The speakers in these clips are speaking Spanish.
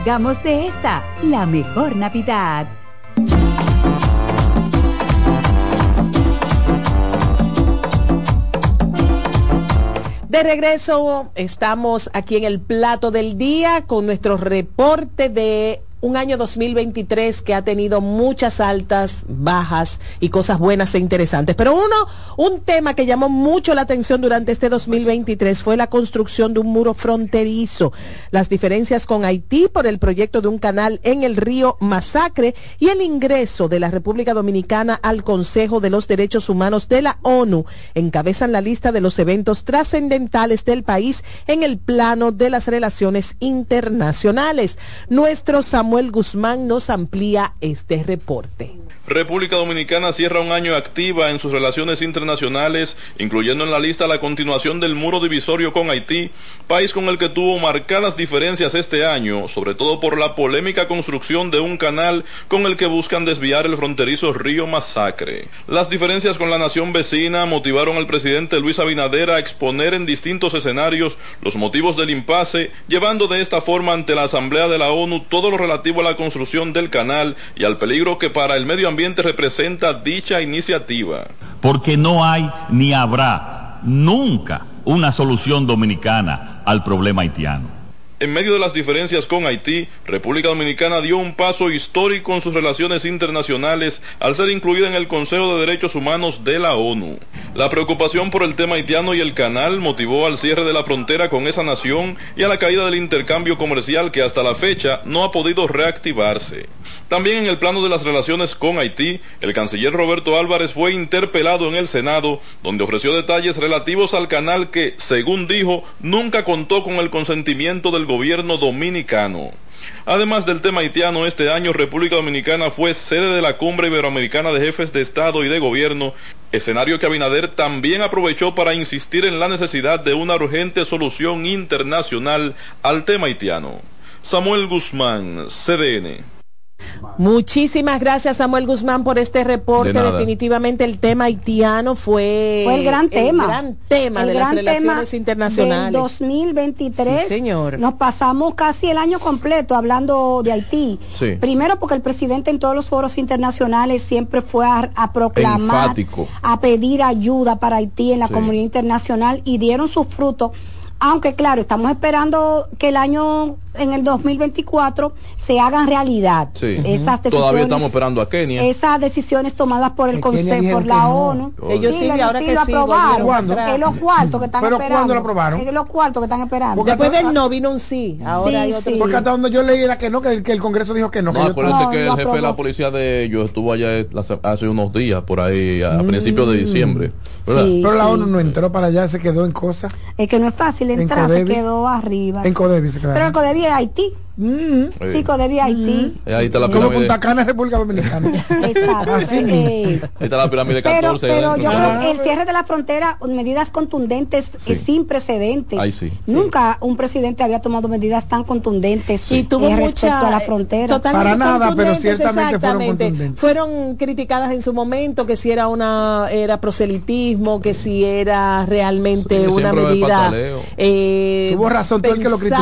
Hagamos de esta la mejor Navidad. De regreso, estamos aquí en el plato del día con nuestro reporte de un año 2023 que ha tenido muchas altas, bajas y cosas buenas e interesantes. Pero uno, un tema que llamó mucho la atención durante este 2023 fue la construcción de un muro fronterizo, las diferencias con Haití por el proyecto de un canal en el río Masacre y el ingreso de la República Dominicana al Consejo de los Derechos Humanos de la ONU encabezan la lista de los eventos trascendentales del país en el plano de las relaciones internacionales. Nuestro Samuel Samuel Guzmán nos amplía este reporte. República Dominicana cierra un año activa en sus relaciones internacionales, incluyendo en la lista la continuación del muro divisorio con Haití, país con el que tuvo marcadas diferencias este año, sobre todo por la polémica construcción de un canal con el que buscan desviar el fronterizo río Masacre. Las diferencias con la nación vecina motivaron al presidente Luis Abinader a exponer en distintos escenarios los motivos del impasse, llevando de esta forma ante la Asamblea de la ONU todo lo relativo a la construcción del canal y al peligro que para el medio ambiente representa dicha iniciativa. Porque no hay ni habrá nunca una solución dominicana al problema haitiano. En medio de las diferencias con Haití, República Dominicana dio un paso histórico en sus relaciones internacionales al ser incluida en el Consejo de Derechos Humanos de la ONU. La preocupación por el tema haitiano y el canal motivó al cierre de la frontera con esa nación y a la caída del intercambio comercial que hasta la fecha no ha podido reactivarse. También en el plano de las relaciones con Haití, el canciller Roberto Álvarez fue interpelado en el Senado, donde ofreció detalles relativos al canal que, según dijo, nunca contó con el consentimiento del gobierno dominicano. Además del tema haitiano, este año República Dominicana fue sede de la Cumbre Iberoamericana de Jefes de Estado y de Gobierno, escenario que Abinader también aprovechó para insistir en la necesidad de una urgente solución internacional al tema haitiano. Samuel Guzmán, CDN. Muchísimas gracias Samuel Guzmán por este reporte. Definitivamente el tema haitiano fue, el gran tema, el gran tema de las relaciones internacionales. Del 2023. señor. Nos pasamos casi el año completo hablando de Haití. Primero porque el presidente en todos los foros internacionales siempre fue a, proclamar, a pedir ayuda para Haití en la comunidad internacional y dieron sus frutos aunque claro, estamos esperando que el año en el 2024 se hagan realidad esas decisiones. Todavía estamos esperando a Kenia. Esas decisiones tomadas por el Consejo, por la ONU. Ellos sí, ahora que lo sí, aprobaron. Es los cuartos que están ¿Pero esperando. cuándo lo aprobaron? Es los cuartos que están esperando. Después del no vino un sí. Ahora hay otro Porque hasta donde yo leí era que no, que el, que el Congreso dijo que no. No, acuérdense que el jefe de la policía de ellos estuvo allá hace unos días, por ahí, a mm. principios de diciembre. Pero la ONU no entró para allá, se quedó en cosas. Es que no es fácil entrar, se quedó arriba. En Codevi se Pero en Codevi es Haití. Mm. Sí, Codevi Haití. Mm. Ahí está la Como Punta Cana República Dominicana. Exacto. Así eh, Ahí está la pirámide 14. Pero, yo creo que el cierre de la frontera, medidas contundentes sin precedentes. Ahí sí. Nunca un presidente había tomado medidas tan contundentes y tuvo eh, respecto a la frontera. Para nada, pero ciertamente fueron contundentes. Fueron criticadas en su momento que si era una era proselitismo, que si era realmente una medida eh, tuvo razón todo el que lo criticó.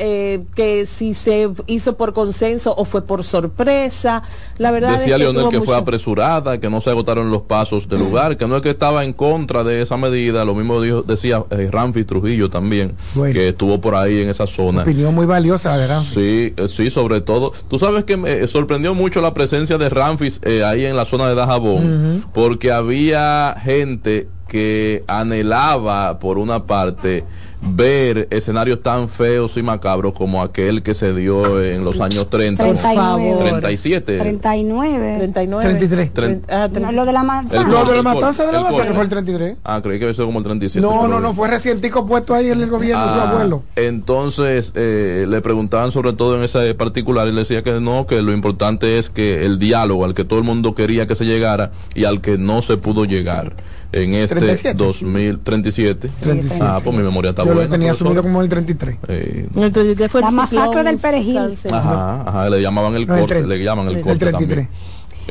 Eh, que si se hizo por consenso o fue por sorpresa. La verdad Decía es que Leonel que fue apresurada, que no se agotaron los pasos del lugar, que no es que estaba en contra de esa medida, lo mismo dijo, decía eh, Ramfi Trujillo también, que estuvo por ahí en esa zona. Opinión muy valiosa de Ramfi. Sí, eh, sí, sobre todo. Tú sabes que me sorprendió mucho la presencia de Ramfis eh, ahí en la zona de Dajabón, porque había gente que anhelaba, por una parte, ver escenarios tan feos y macabros como aquel que se dio en los años 30, 39, 37, 39, 39, 33, lo de la matanza, lo de la matanza de la base fue el 33. Ah, creí que había sido como el 37. No, no, no, fue recientico puesto ahí en el gobierno su ah, abuelo. Entonces eh, le preguntaban sobre todo en ese particular y le decía que no, que lo importante es que el diálogo al que todo el mundo quería que se llegara y al que no se pudo llegar en este 37. 2037. 37. Ah, pues mi memoria está Yo lo tenía asumido como el 33. Eh, el 33 fue la masacre del perejil. Ajá, ajá, le llamaban el, corte, le llaman el, corte 33.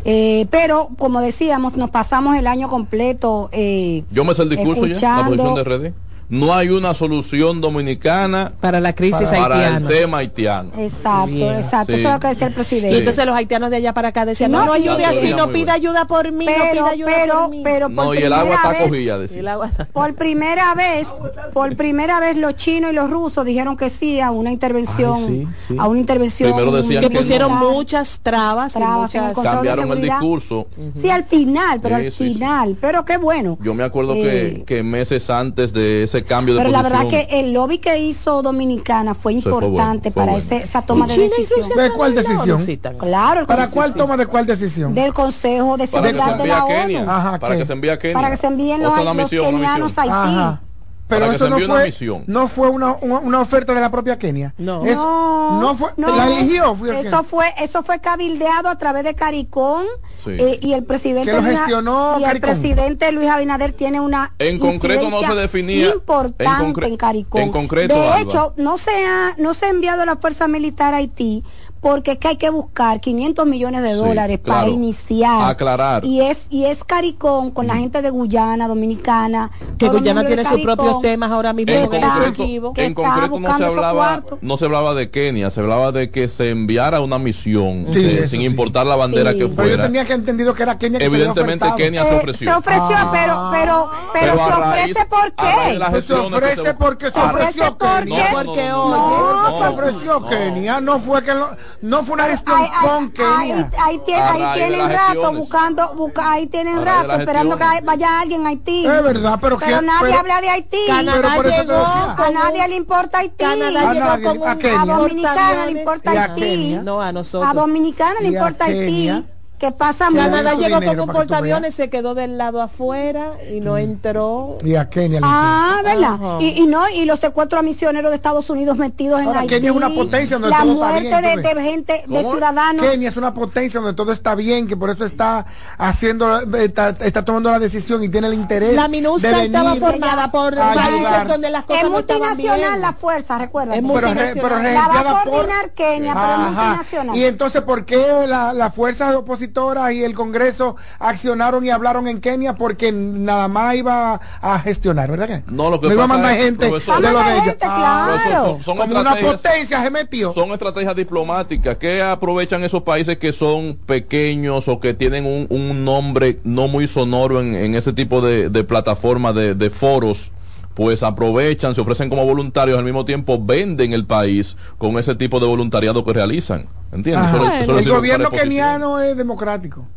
Eh, pero, como decíamos, nos pasamos el año completo. Eh, Yo me sé el discurso ya, la posición de redes no hay una solución dominicana para la crisis para, haitiana. Para el tema haitiano. Exacto, exacto. Eso es lo que decía el presidente. Y entonces los haitianos de allá para acá decían, no, no, ayude así, no pida ayuda por mí, pero, no pida ayuda pero, por mí. Pero no, y el agua está cogida, decía. Por primera vez, por primera vez los chinos y los rusos dijeron que sí a una intervención, Ay, sí, sí. a una intervención que, que, pusieron no. muchas trabas, trabas y muchas... cambiaron el discurso. Uh -huh. Sí, al final, pero al final, pero qué bueno. Yo me acuerdo eh, que, que meses antes de ese cambio de pero posición, la verdad que el lobby que hizo Dominicana fue importante fue bueno, fue para bueno. ese, esa toma de decisión. ¿De cuál decisión? Claro. ¿Para cuál toma de cuál decisión? Del Consejo de Seguridad de la Kenia. ONU. Ajá, para que se envíe a Kenia. Para que se envíen los, los misión, kenianos a Haití. Ajá. Pero eso no fue, no fue una, una, una, oferta de la propia Kenia. No. Eso, no, no, fue, no, la eligió. Fue eso fue, eso fue cabildeado a través de Caricón sí. eh, y el presidente que lo gestionó y el presidente Luis Abinader tiene una en concreto no se definía importante en, en Caricón. En concreto, de Alba. hecho, no se ha, no se ha enviado la fuerza militar a Haití porque es que hay que buscar 500 millones de dólares sí, claro. para iniciar. Aclarar. Y es y es Caricón con la gente de Guyana, Dominicana. Que Guyana tiene sus propios temas ahora mismo en con concreto, en concreto no se hablaba no se hablaba de Kenia, se hablaba de que se enviara una misión sí, de, sin sí. importar la bandera que fuera. Pero yo tenía que entendido que era Kenia que Evidentemente se Kenia eh, se ofreció. Se ofreció, ah. pero pero pero, pero se ofrece por qué? Pues se ofrece porque se ofreció Kenia. No, porque no, no, se ofreció Kenia, no fue que no fue una gestión Ahí, con Kenia. Ahí, ahí, ahí tienen rato buscando, busca, ahí tienen rato esperando que vaya alguien a Haití. Es verdad, pero, pero que, nadie pero, habla de Haití. Canadá pero llegó a nadie le importa Haití. Canadá a, llegó nadie, a, a Dominicana le importa Haití. No, a nosotros. A Dominicana le importa Haití. ¿Qué pasa Canadá llegó con un portaaviones, se quedó del lado afuera y no entró. Y a Kenia. Ah, ¿verdad? Y, y, no, y los secuestros a misioneros de Estados Unidos metidos Ahora, en Haití. Kenia es una potencia donde la todo muerte está bien, de, de, gente, de ciudadanos. Kenia es una potencia donde todo está bien, que por eso está haciendo, está, está tomando la decisión y tiene el interés. La MINUSCA estaba formada por países donde las cosas es no estaban bien. multinacional la fuerza, recuerda. Es pero, re, pero la va a coordinar por... Kenia, pero es multinacional. Y entonces, ¿por qué las la fuerzas opositoras y el Congreso accionaron y hablaron en Kenia porque nada más iba a gestionar, ¿verdad que? No, lo que no iba a mandar es, gente profesor, de lo de gente, ella. Claro. Ah, son, son Como una potencia se metió. Son estrategias diplomáticas que aprovechan esos países que son pequeños o que tienen un, un nombre no muy sonoro en, en ese tipo de, de plataformas, de, de foros pues aprovechan, se ofrecen como voluntarios, al mismo tiempo venden el país con ese tipo de voluntariado que realizan. ¿Entiendes? Eso, eso el gobierno keniano es democrático.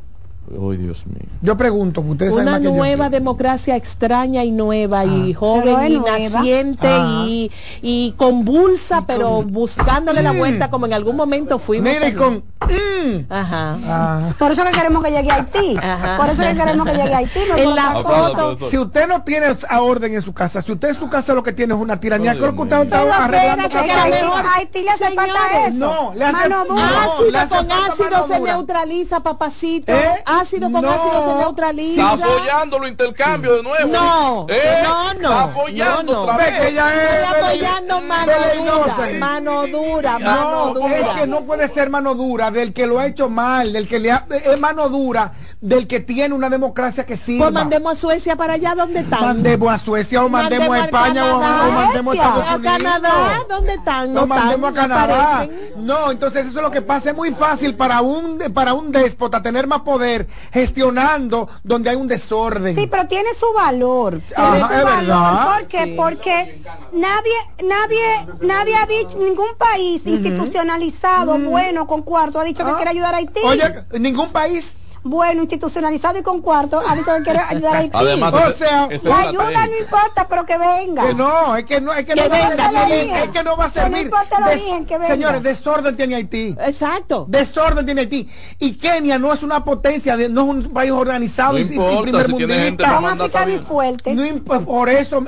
Oh, Dios mío. Yo pregunto, ustedes una saben nueva democracia extraña y nueva ah. y joven y nueva. naciente ah. y, y convulsa, y pero con... buscándole mm. la vuelta como en algún momento fuimos. Mire, con... Mm. Ajá. Ah. Por eso que queremos que llegue a Haití. Ajá. Por eso que queremos que llegue a Haití. No en la foto. Si usted no tiene a orden en su casa, si usted en su casa lo que tiene es una tiranía, creo que usted está arreglando a Haití le hace falta eso. No, le hace mano dura. Ácido con ácido se neutraliza, papacito. Ácido con no. ácido se neutraliza. Está apoyando los intercambios de nuevo. No, ¿Eh? no, no. Está apoyando no, no. otra vez. Ella es apoyando mano dura, mano dura, mano dura. Es que no puede ser mano dura del que lo ha hecho mal, del que le ha, es mano dura del que tiene una democracia que sirva. Pues mandemos a Suecia para allá donde están. Mandemos a Suecia o mandemos, mandemos a España o, o, mandemos a Estados Unidos. A Canadá, ¿dónde están? No, mandemos a Canadá. No, entonces eso es lo que pasa. Es muy fácil para un para un déspota tener más poder gestionando donde hay un desorden. Sí, pero tiene su valor. Tiene Ajá, su es valor. verdad. ¿Por qué? Sí. Porque nadie, nadie, nadie ha dicho, ningún país uh -huh. institucionalizado, uh -huh. bueno, con cuarto, ha dicho ah. que quiere ayudar a Haití. Oye, ningún país bueno, institucionalizado y con cuarto, ha dicho que quiere ayudar a Haití. Además, o sea, la ayuda no importa, pero que venga. Que no, es que no, es que, que no venga, va a servir, es que no va a servir. No importa el origen, que venga. Señores, desorden tiene Haití. Exacto. Desorden tiene Haití. Y Kenia no es una potencia, de, no es un país organizado no y, importa, y primer si mundista. Y fuertes. No, por eso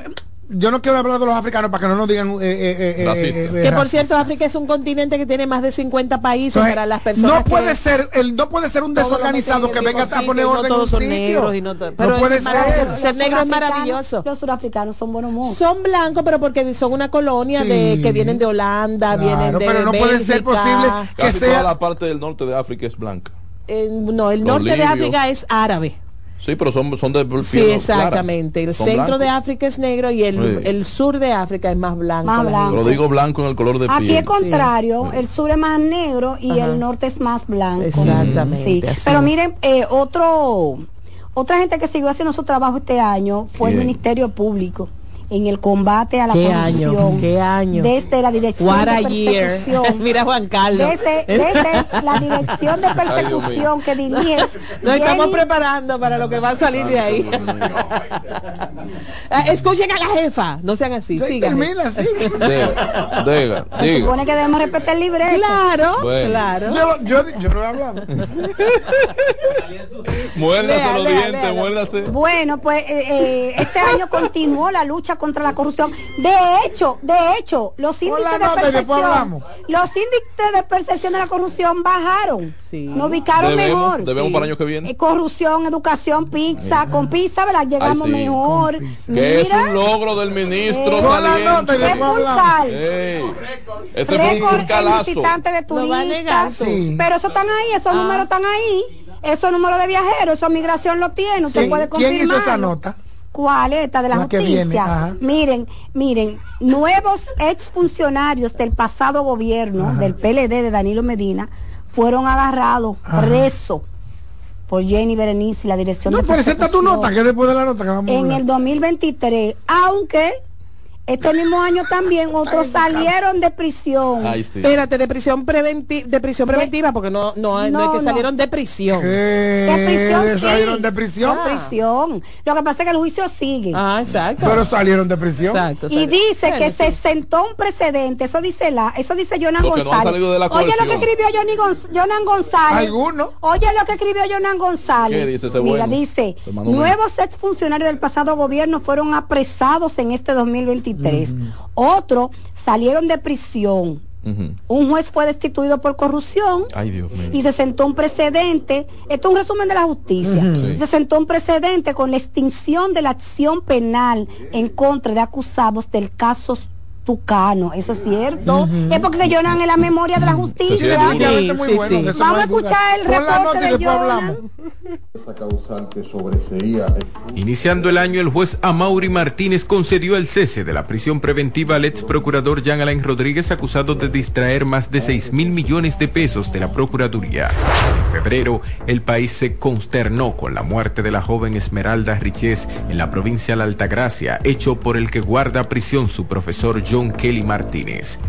yo no quiero hablar de los africanos para que no nos digan eh, eh, eh, que por cierto África es un continente que tiene más de 50 países Entonces, para las personas no puede ser el no puede ser un desorganizado que venga a poner orden no todos en un son negros y no, to pero no puede ser. ser negro es maravilloso. los surafricanos son buenos mozos son blancos pero porque son una colonia sí. de que vienen de Holanda claro, vienen de pero no Bélgica. puede ser posible que Casi sea toda la parte del norte de África es blanca. No el norte de África es árabe Sí, pero son, son de Sí, exactamente. El centro de África es negro y el, sur de África es más blanco. Más blanco. Lo digo blanco en el color de piel. Aquí es contrario, el sur es más negro y el norte es más blanco. Exactamente. Pero miren, eh, otro, otra gente que siguió haciendo su trabajo este año fue el Ministerio Público en el combate a la ¿Qué corrupción. Año? ¿Qué año? Desde la dirección de persecución. Mira Juan Carlos. Desde, desde la dirección de persecución que dirige. Nos estamos preparando para lo que va a salir de ahí. Ah, escuchen a la jefa, no sean así. Sí, termina, sí. Diga, Se supone que debemos respetar el libreto. Claro, claro. Yo, yo, yo, no he hablado. muérdase los dientes, muérdase. Bueno, pues eh, eh, este año continuó la lucha contra la corrupción. De hecho, de hecho, los índices de percepción, los índices de percepción de la corrupción bajaron. Sí. Nos ubicaron mejor. Debemos para el año que viene. Eh, corrupción, educación, pizza, con pizza, ¿verdad? Llegamos mejor. Que es un logro del ministro eh, saliente. Ese fue un calazo. de turistas. Pero eso están ahí, esos ah. números están ahí. Esos números de viajeros, eso migración lo tiene, usted puede confirmar. ¿Quién hizo esa nota? ¿Cuál esta de la, justicia? Miren, miren, nuevos exfuncionarios del pasado gobierno, del PLD de Danilo Medina, fueron agarrados, presos por Jenny Berenice y la dirección no, de presenta tu nota, que después de la nota que vamos En el 2023, aunque este mismo año también otros salieron de prisión. Espérate, de prisión preventiva, de prisión preventiva, porque no, no, no, es que salieron de prisión. De prisión. ¿Salieron de prisión? De prisión. Lo que pasa es que el juicio sigue. Ah, exacto. Pero salieron de prisión. Exacto, y dice que se sentó un precedente, eso dice la, eso dice Jonan González. Oye lo que escribió Johnny Jonan González. ¿Alguno? Oye lo que escribió Jonan González. ¿Qué dice ese Mira, dice, nuevos exfuncionarios del pasado gobierno fueron apresados en este 2023 otros salieron de prisión. Un juez fue destituido por corrupción y se sentó un precedente. Esto es un resumen de la justicia. Se sentó un precedente con la extinción de la acción penal en contra de acusados del caso Tucano, eso es cierto. Es porque Jonan en la memoria de la justicia. Vamos a escuchar el reporte de Jonan. Iniciando el año, el juez Amaury Martínez concedió el cese de la prisión preventiva al ex procurador Jean Alain Rodríguez acusado de distraer más de 6 mil millones de pesos de la Procuraduría. En febrero, el país se consternó con la muerte de la joven Esmeralda Riches en la provincia de la Altagracia, hecho por el que guarda prisión su profesor John Kelly Martínez.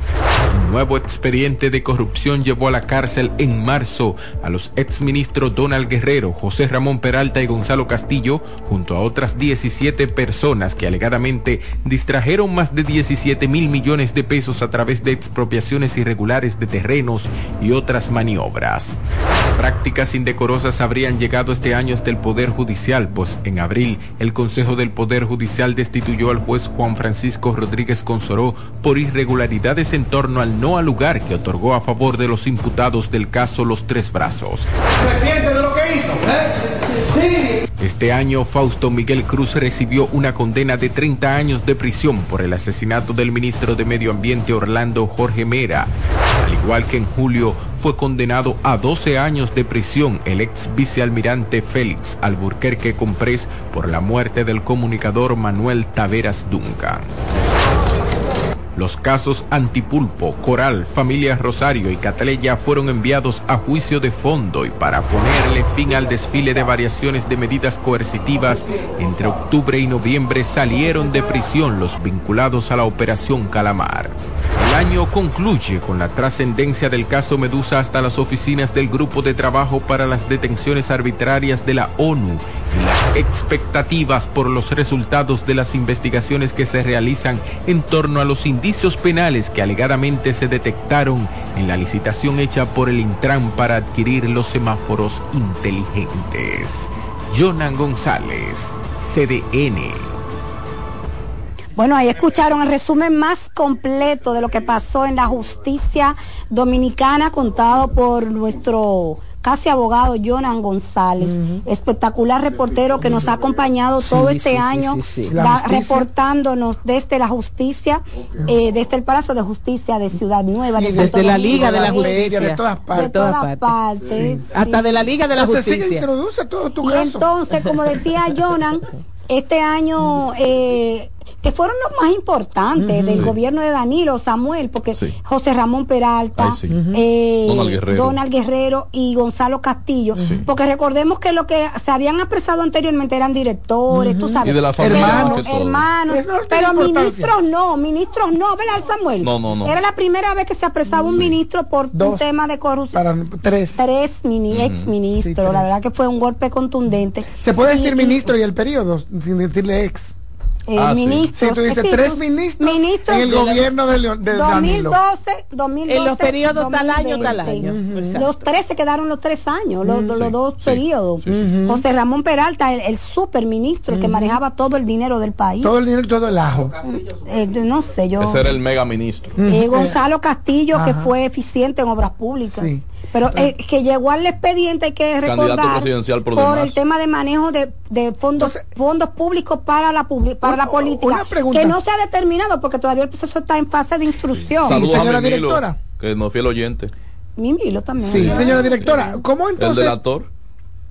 Un nuevo expediente de corrupción llevó a la cárcel en marzo a los exministros Donald Guerrero, José Ramón Peralta y Gonzalo Castillo, junto a otras 17 personas que alegadamente distrajeron más de 17 mil millones de pesos a través de expropiaciones irregulares de terrenos y otras maniobras. Las prácticas indecorosas habrían llegado este año hasta el Poder Judicial, pues en abril el Consejo del Poder Judicial destituyó al juez Juan Francisco Rodríguez Consoró por irregularidades en torno al no al lugar que otorgó a favor de los imputados del caso Los Tres Brazos. de lo que hizo? ¿eh? Este año, Fausto Miguel Cruz recibió una condena de 30 años de prisión por el asesinato del ministro de Medio Ambiente Orlando Jorge Mera. Al igual que en julio, fue condenado a 12 años de prisión el ex vicealmirante Félix Alburquerque Comprés por la muerte del comunicador Manuel Taveras Duncan. Los casos Antipulpo, Coral, Familia Rosario y Cataleya fueron enviados a juicio de fondo y para ponerle fin al desfile de variaciones de medidas coercitivas, entre octubre y noviembre salieron de prisión los vinculados a la Operación Calamar. El año concluye con la trascendencia del caso Medusa hasta las oficinas del Grupo de Trabajo para las Detenciones Arbitrarias de la ONU y las expectativas por los resultados de las investigaciones que se realizan en torno a los indicios penales que alegadamente se detectaron en la licitación hecha por el Intran para adquirir los semáforos inteligentes. Jonan González, CDN. Bueno, ahí escucharon el resumen más completo de lo que pasó en la justicia dominicana contado por nuestro casi abogado Jonan González, espectacular reportero que nos ha acompañado todo este año, reportándonos desde la justicia, eh, desde el Palacio de Justicia de Ciudad Nueva. desde, la Liga de la Justicia. De todas partes. De todas partes. Hasta de la Liga de la Justicia. introduce todo tu y entonces, como decía Jonan, este año eh, que fueron los más importantes del gobierno de Danilo Samuel, porque José Ramón Peralta, eh, Donald, Guerrero. y Gonzalo Castillo, porque recordemos que lo que se habían apresado anteriormente eran directores, tú sabes, hermanos, hermanos, pero ministros no, ministros no, ¿verdad Samuel? No, no, no. Era la primera vez que se apresaba un ministro por un tema de corrupción. Para tres. Tres ex ministros, la verdad que fue un golpe contundente. Se puede decir ministro y el periodo, sin decirle ex. Eh, ah, ministros. Sí. tú dices tres ministros, en el gobierno de, de 2012, 2012, En los periodos tal año, tal año. Los tres se quedaron los tres años, los, los dos periodos. José Ramón Peralta, el, el superministro, que manejaba todo el dinero del país. Todo el dinero, todo el ajo. Eh, no sé, yo. Ese era el mega ministro. Eh, Gonzalo Castillo, que fue eficiente en obras públicas. Pero eh, que llegó al expediente hay que recordar por, el tema de manejo de, de fondos fondos públicos para la para la política que no se ha determinado porque todavía el proceso está en fase de instrucción. Sí, señora directora. Que no fiel oyente. Mimilo también. Sí, señora directora, ¿cómo entonces? El delator.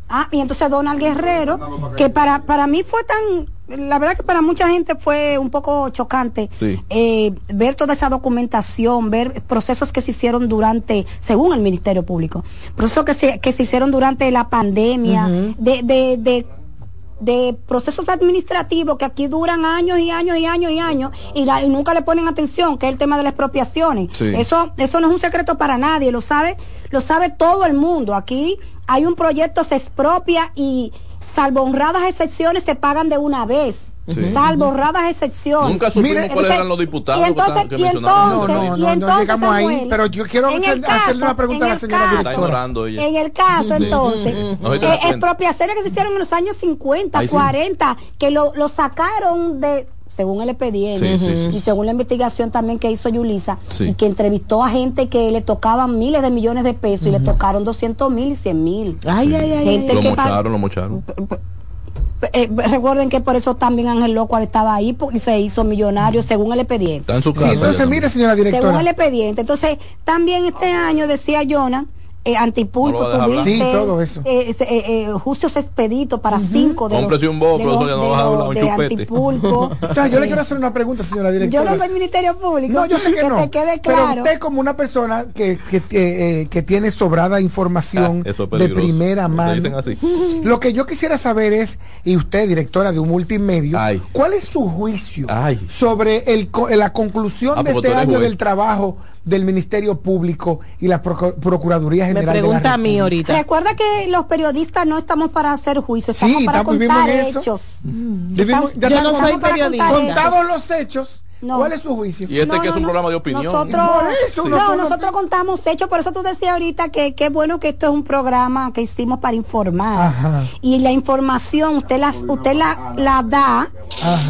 Ah, y entonces Donald Guerrero, que para, para mí fue tan, la verdad que para mucha gente fue un poco chocante eh, ver toda esa documentación, ver procesos que se hicieron durante, según el Ministerio Público, procesos que se, que se hicieron durante la pandemia, de, de, de de procesos administrativos que aquí duran años y años y años y años y, nunca le ponen atención, que es el tema de las expropiaciones. Eso, eso no es un secreto para nadie, lo sabe, lo sabe todo el mundo. Aquí hay un proyecto, se expropia y salvo honradas excepciones se pagan de una vez. Salvo honradas excepciones. Nunca supimos cuáles eran los diputados y entonces, que, y entonces, no, no, no, llegamos ahí, pero yo quiero hacerle una pregunta a la señora directora. En el caso, entonces, eh, expropiaciones que se hicieron en los años 50, 40, que lo, lo sacaron de según el expediente y según la investigación también que hizo Yulisa y que entrevistó a gente que le tocaban miles de millones de pesos y le tocaron 200 mil y 100 mil. Ay, ay, ay. Gente lo mocharon, lo mocharon. Eh, recuerden que por eso también Ángel Loco estaba ahí porque se hizo millonario según el expediente. Está en su casa. entonces, mire, señora directora. Según el expediente. Entonces, también este año decía Jonah eh, antipulpo, sí, todo eso. Eh, eh, eh juicios expeditos para cinco de Cómprese un bobo, pero eso ya no vas a hablar un de antipulpo. yo le quiero hacer una pregunta, señora directora. Yo no soy Ministerio Público. No, yo sé que, no. Pero usted como una persona que, que, eh, que tiene sobrada información ah, de primera mano. Así. Lo que yo quisiera saber es, y usted, directora de un multimedio, ¿cuál es su juicio sobre el, la conclusión ah, de este año del trabajo del Ministerio Público y la Procuraduría General. Me pregunta a mí ahorita. Recuerda que los periodistas no estamos para hacer juicios, estamos para contar hechos. yo no soy periodista. Contamos los hechos ¿Cuál es su juicio? Y este que es un programa de opinión. Nosotros, no, nosotros contamos hechos, por eso tú decías ahorita que qué bueno que esto es un programa que hicimos para informar. Y la información usted la, usted la, la da,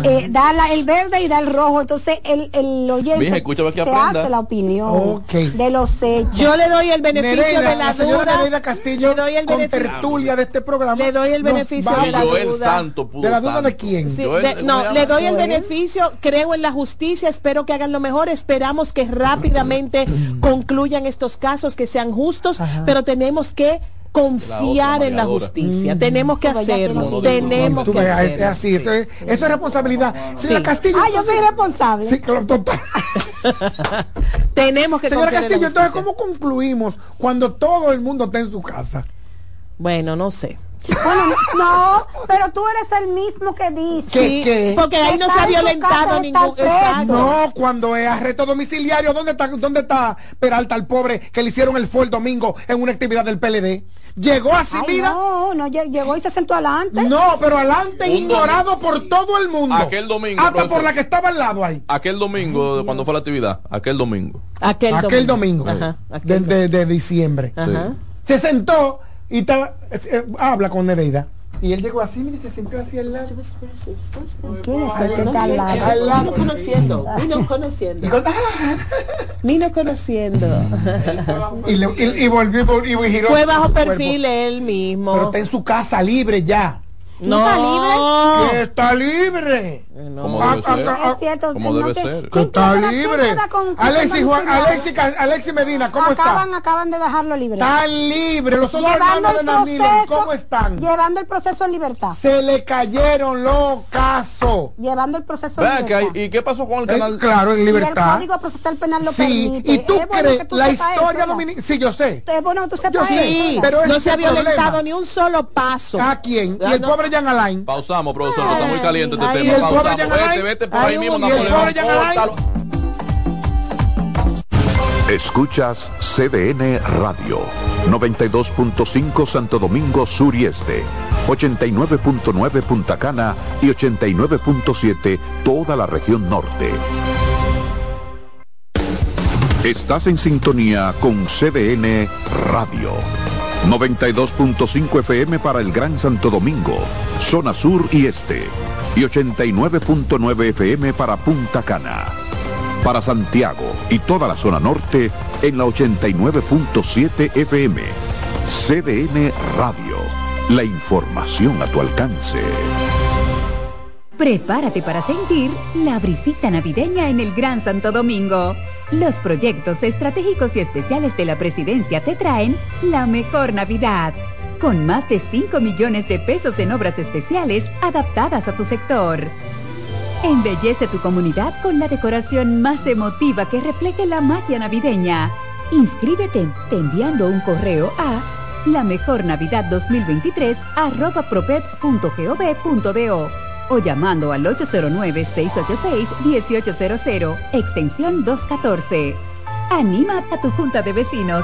eh, da la, el verde y da el rojo. Entonces el, el oyente se hace la opinión de los hechos. Yo le doy el beneficio de la, señora Nereida Castillo le doy el con tertulia de este programa. Le doy el beneficio de la duda. ¿De la duda de quién? no, le doy el beneficio, creo en la justicia espero que hagan lo mejor, esperamos que rápidamente concluyan estos casos, que sean justos, pero tenemos que confiar en la justicia. Tenemos que hacerlo. tenemos que hacerlo. Es así, eso es, responsabilidad. Señora Castillo. Ah, yo soy responsable. Sí, total. tenemos que Señora Castillo, entonces, ¿cómo concluimos cuando todo el mundo está en su casa? Bueno, no sé. Bueno, no, pero tú eres el mismo que dice. Sí, porque ahí no se ha violentado ningún estado. No, cuando es arresto domiciliario, ¿dónde está, ¿dónde está Peralta, el pobre, que le hicieron el fue el domingo en una actividad del PLD? Llegó así, mira. No, no, llegó y se sentó adelante. No, pero adelante, ignorado por todo el mundo. Aquel domingo. Hasta por la que estaba al lado ahí. Aquel domingo, cuando fue la actividad. Aquel domingo. Aquel, domingo. de, de, diciembre. Se sentó y está, eh, habla con Nereida. Y él llegó así, mire, se sentó así al lado. Lado. conociendo. Vino conociendo. Vino conociendo. y, volvió y giró. Fue bajo perfil él mismo. Pero está en su casa libre ya. No, está libre. está libre. Como debe ser. Es cierto. Como debe ser. está libre. Alexi, Juan, Alexi, Alexi Medina, ¿cómo acaban, está? Acaban de dejarlo libre. Está libre. Los otros hermanos de Danilo, ¿cómo están? Llevando el proceso en libertad. Se le cayeron los casos. Llevando el proceso en libertad. ¿Y qué pasó con el eh, canal? claro, en libertad. el Código Procesal Penal lo sí. Y tú crees la historia dominicana. Sí, yo sé. Es bueno tú sepas sí, pero no se ha violentado ni un solo paso. ¿A quién? Y el pobre Jan Alain. Pausamos, profesor, está muy caliente este tema. Pausamos. Vete, vete por ahí mismo, Escuchas CDN Radio, 92.5 Santo Domingo Sur y Este, 89.9 Punta Cana y 89.7 toda la región norte. Estás en sintonía con CDN Radio. 92.5 FM para el Gran Santo Domingo, zona sur y este, y 89.9 FM para Punta Cana. Para Santiago y toda la zona norte en la 89.7 FM. CDN Radio. La información a tu alcance. Prepárate para sentir la brisita navideña en el Gran Santo Domingo. Los proyectos estratégicos y especiales de la presidencia te traen la mejor Navidad con más de 5 millones de pesos en obras especiales adaptadas a tu sector. Embellece tu comunidad con la decoración más emotiva que refleje la magia navideña. Inscríbete enviando un correo a la mejor navidad 2023 arroba o llamando al 809-686-1800, extensión 214. Anima a tu junta de vecinos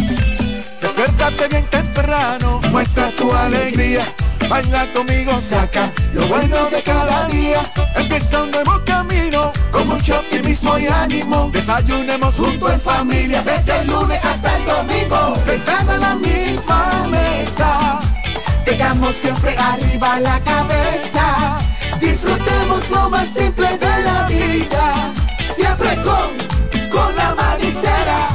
Despiértate bien temprano, muestra tu alegría baila conmigo, saca lo bueno de cada día. Empieza un nuevo camino con mucho optimismo y ánimo. Desayunemos junto en familia desde el lunes hasta el domingo. Sentado en la misma mesa, tengamos siempre arriba la cabeza. Disfrutemos lo más simple de la vida, siempre con.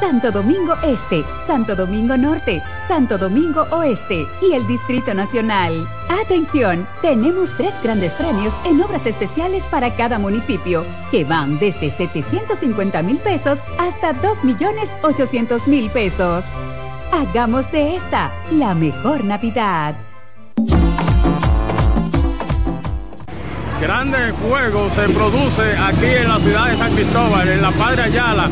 Santo Domingo Este, Santo Domingo Norte, Santo Domingo Oeste y el Distrito Nacional. Atención, tenemos tres grandes premios en obras especiales para cada municipio, que van desde 750 mil pesos hasta 2 millones 800 mil pesos. Hagamos de esta la mejor Navidad. Grande fuego se produce aquí en la ciudad de San Cristóbal, en la Padre Ayala.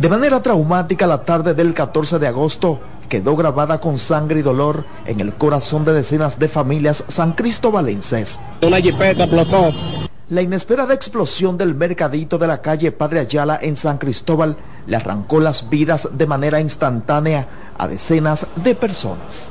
De manera traumática, la tarde del 14 de agosto quedó grabada con sangre y dolor en el corazón de decenas de familias san cristobalenses. Una jipeta explotó. La inesperada explosión del mercadito de la calle Padre Ayala en San Cristóbal le arrancó las vidas de manera instantánea a decenas de personas.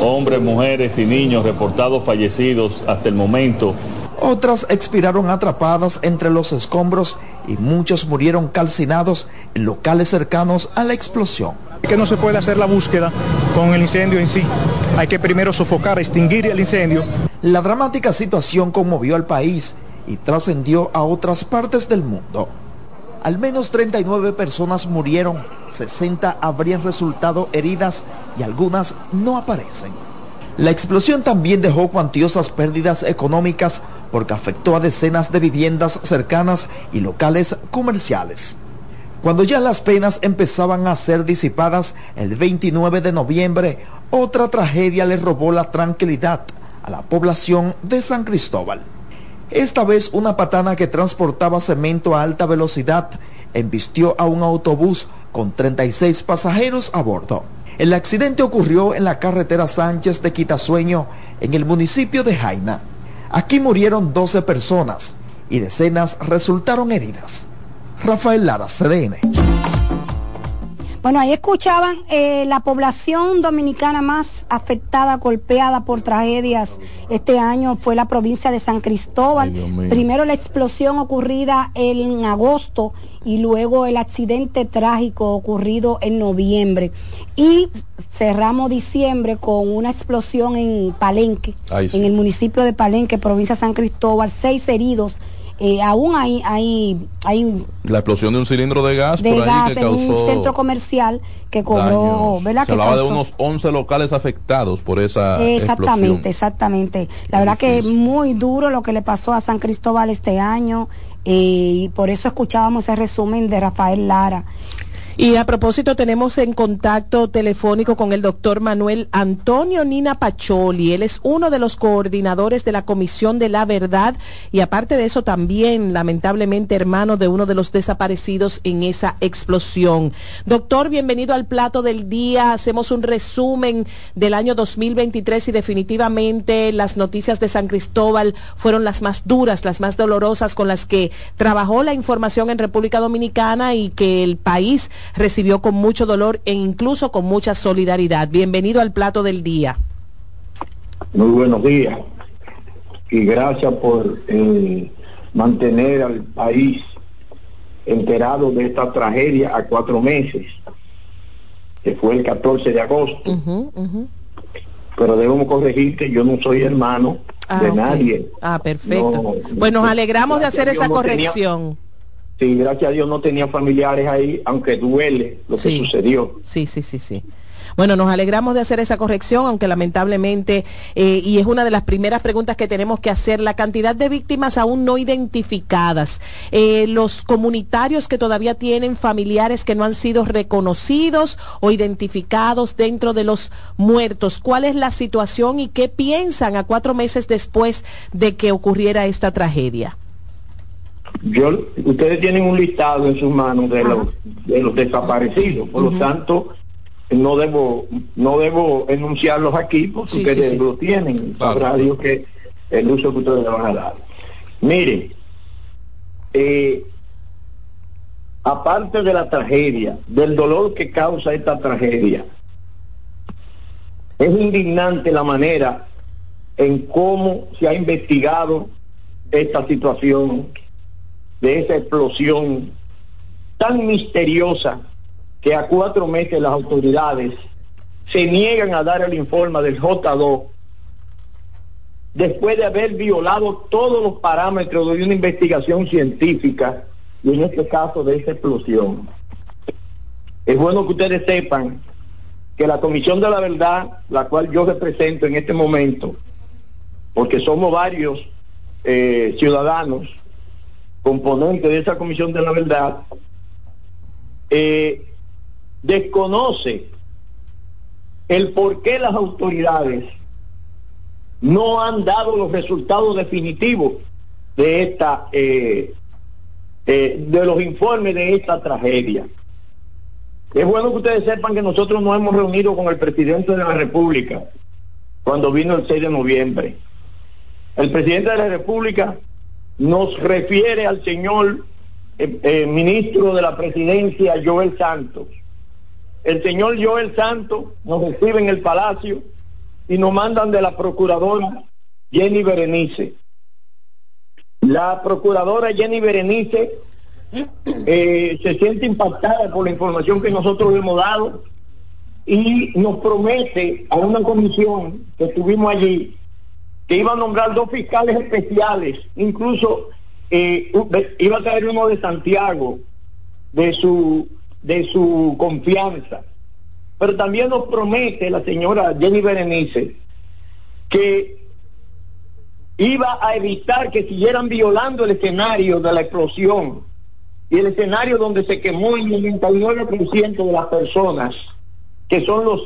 Hombres, mujeres y niños reportados fallecidos hasta el momento otras expiraron atrapadas entre los escombros y muchos murieron calcinados en locales cercanos a la explosión. Que no se puede hacer la búsqueda con el incendio en sí. Hay que primero sofocar, extinguir el incendio. La dramática situación conmovió al país y trascendió a otras partes del mundo. Al menos 39 personas murieron, 60 habrían resultado heridas y algunas no aparecen. La explosión también dejó cuantiosas pérdidas económicas porque afectó a decenas de viviendas cercanas y locales comerciales. Cuando ya las penas empezaban a ser disipadas, el 29 de noviembre, otra tragedia le robó la tranquilidad a la población de San Cristóbal. Esta vez una patana que transportaba cemento a alta velocidad embistió a un autobús con 36 pasajeros a bordo. El accidente ocurrió en la carretera Sánchez de Quitasueño, en el municipio de Jaina. Aquí murieron 12 personas y decenas resultaron heridas. Rafael Lara, CDN. Bueno, ahí escuchaban eh, la población dominicana más afectada, golpeada por tragedias este año fue la provincia de San Cristóbal. Primero la explosión ocurrida en agosto y luego el accidente trágico ocurrido en noviembre. Y cerramos diciembre con una explosión en Palenque, en el municipio de Palenque, provincia de San Cristóbal, seis heridos eh, aún hay, hay, hay la explosión de un cilindro de gas, de gas en un centro comercial que cobró, ¿verdad? Se hablaba de unos 11 locales afectados por esa Exactamente, exactamente. La verdad que es muy duro lo que le pasó a San Cristóbal este año eh, y por eso escuchábamos ese resumen de Rafael Lara. Y a propósito, tenemos en contacto telefónico con el doctor Manuel Antonio Nina Pacholi. Él es uno de los coordinadores de la Comisión de la Verdad y aparte de eso también, lamentablemente, hermano de uno de los desaparecidos en esa explosión. Doctor, bienvenido al plato del día. Hacemos un resumen del año 2023 y definitivamente las noticias de San Cristóbal fueron las más duras, las más dolorosas con las que trabajó la información en República Dominicana y que el país recibió con mucho dolor e incluso con mucha solidaridad. Bienvenido al plato del día. Muy buenos días y gracias por eh, mantener al país enterado de esta tragedia a cuatro meses, que fue el 14 de agosto. Pero debemos corregir que yo no soy hermano ah, de nadie. Ah, perfecto. pues nos alegramos de hacer esa corrección. Sí, gracias a Dios no tenía familiares ahí, aunque duele lo que sucedió. Sí, sí, sí, sí. Bueno, nos alegramos de hacer esa corrección, aunque lamentablemente, eh, y es una de las primeras preguntas que tenemos que hacer, la cantidad de víctimas aún no identificadas, eh, los comunitarios que todavía tienen familiares que no han sido reconocidos o identificados dentro de los muertos, ¿cuál es la situación y qué piensan a cuatro meses después de que ocurriera esta tragedia? Yo, ustedes tienen un listado en sus manos de los, de los desaparecidos, por lo tanto, no debo no debo enunciarlos aquí porque ustedes lo tienen, sabrá Dios que el uso que ustedes le van a dar. Miren, eh, aparte de la tragedia, del dolor que causa esta tragedia, es indignante la manera en cómo se ha investigado esta situación de esa explosión tan misteriosa que a cuatro meses las autoridades se niegan a dar el informe del J2 después de haber violado todos los parámetros de una investigación científica y en este caso de esa explosión. Es bueno que ustedes sepan que la Comisión de la Verdad, la cual yo represento en este momento, porque somos varios eh, ciudadanos componentes de esa Comisión de la Verdad, eh, desconoce el por qué las autoridades no han dado los resultados definitivos de esta eh, eh, de los informes de esta tragedia. Es bueno que ustedes sepan que nosotros nos hemos reunido con el presidente de la República cuando vino el 6 de noviembre. El presidente de la República nos refiere al señor eh, ministro de la presidencia, Joel Santos, el señor Joel Santos nos recibe en el palacio y nos mandan de la procuradora Jenny Berenice. La procuradora Jenny Berenice eh, se siente impactada por la información que nosotros hemos dado y nos promete a una comisión que estuvimos allí que iba a nombrar dos fiscales especiales, incluso eh, iba a traer uno de Santiago, de su de su confianza. Pero también nos promete la señora Jenny Berenice que iba a evitar que siguieran violando el escenario de la explosión y el escenario donde se quemó el 99% de las personas, que son los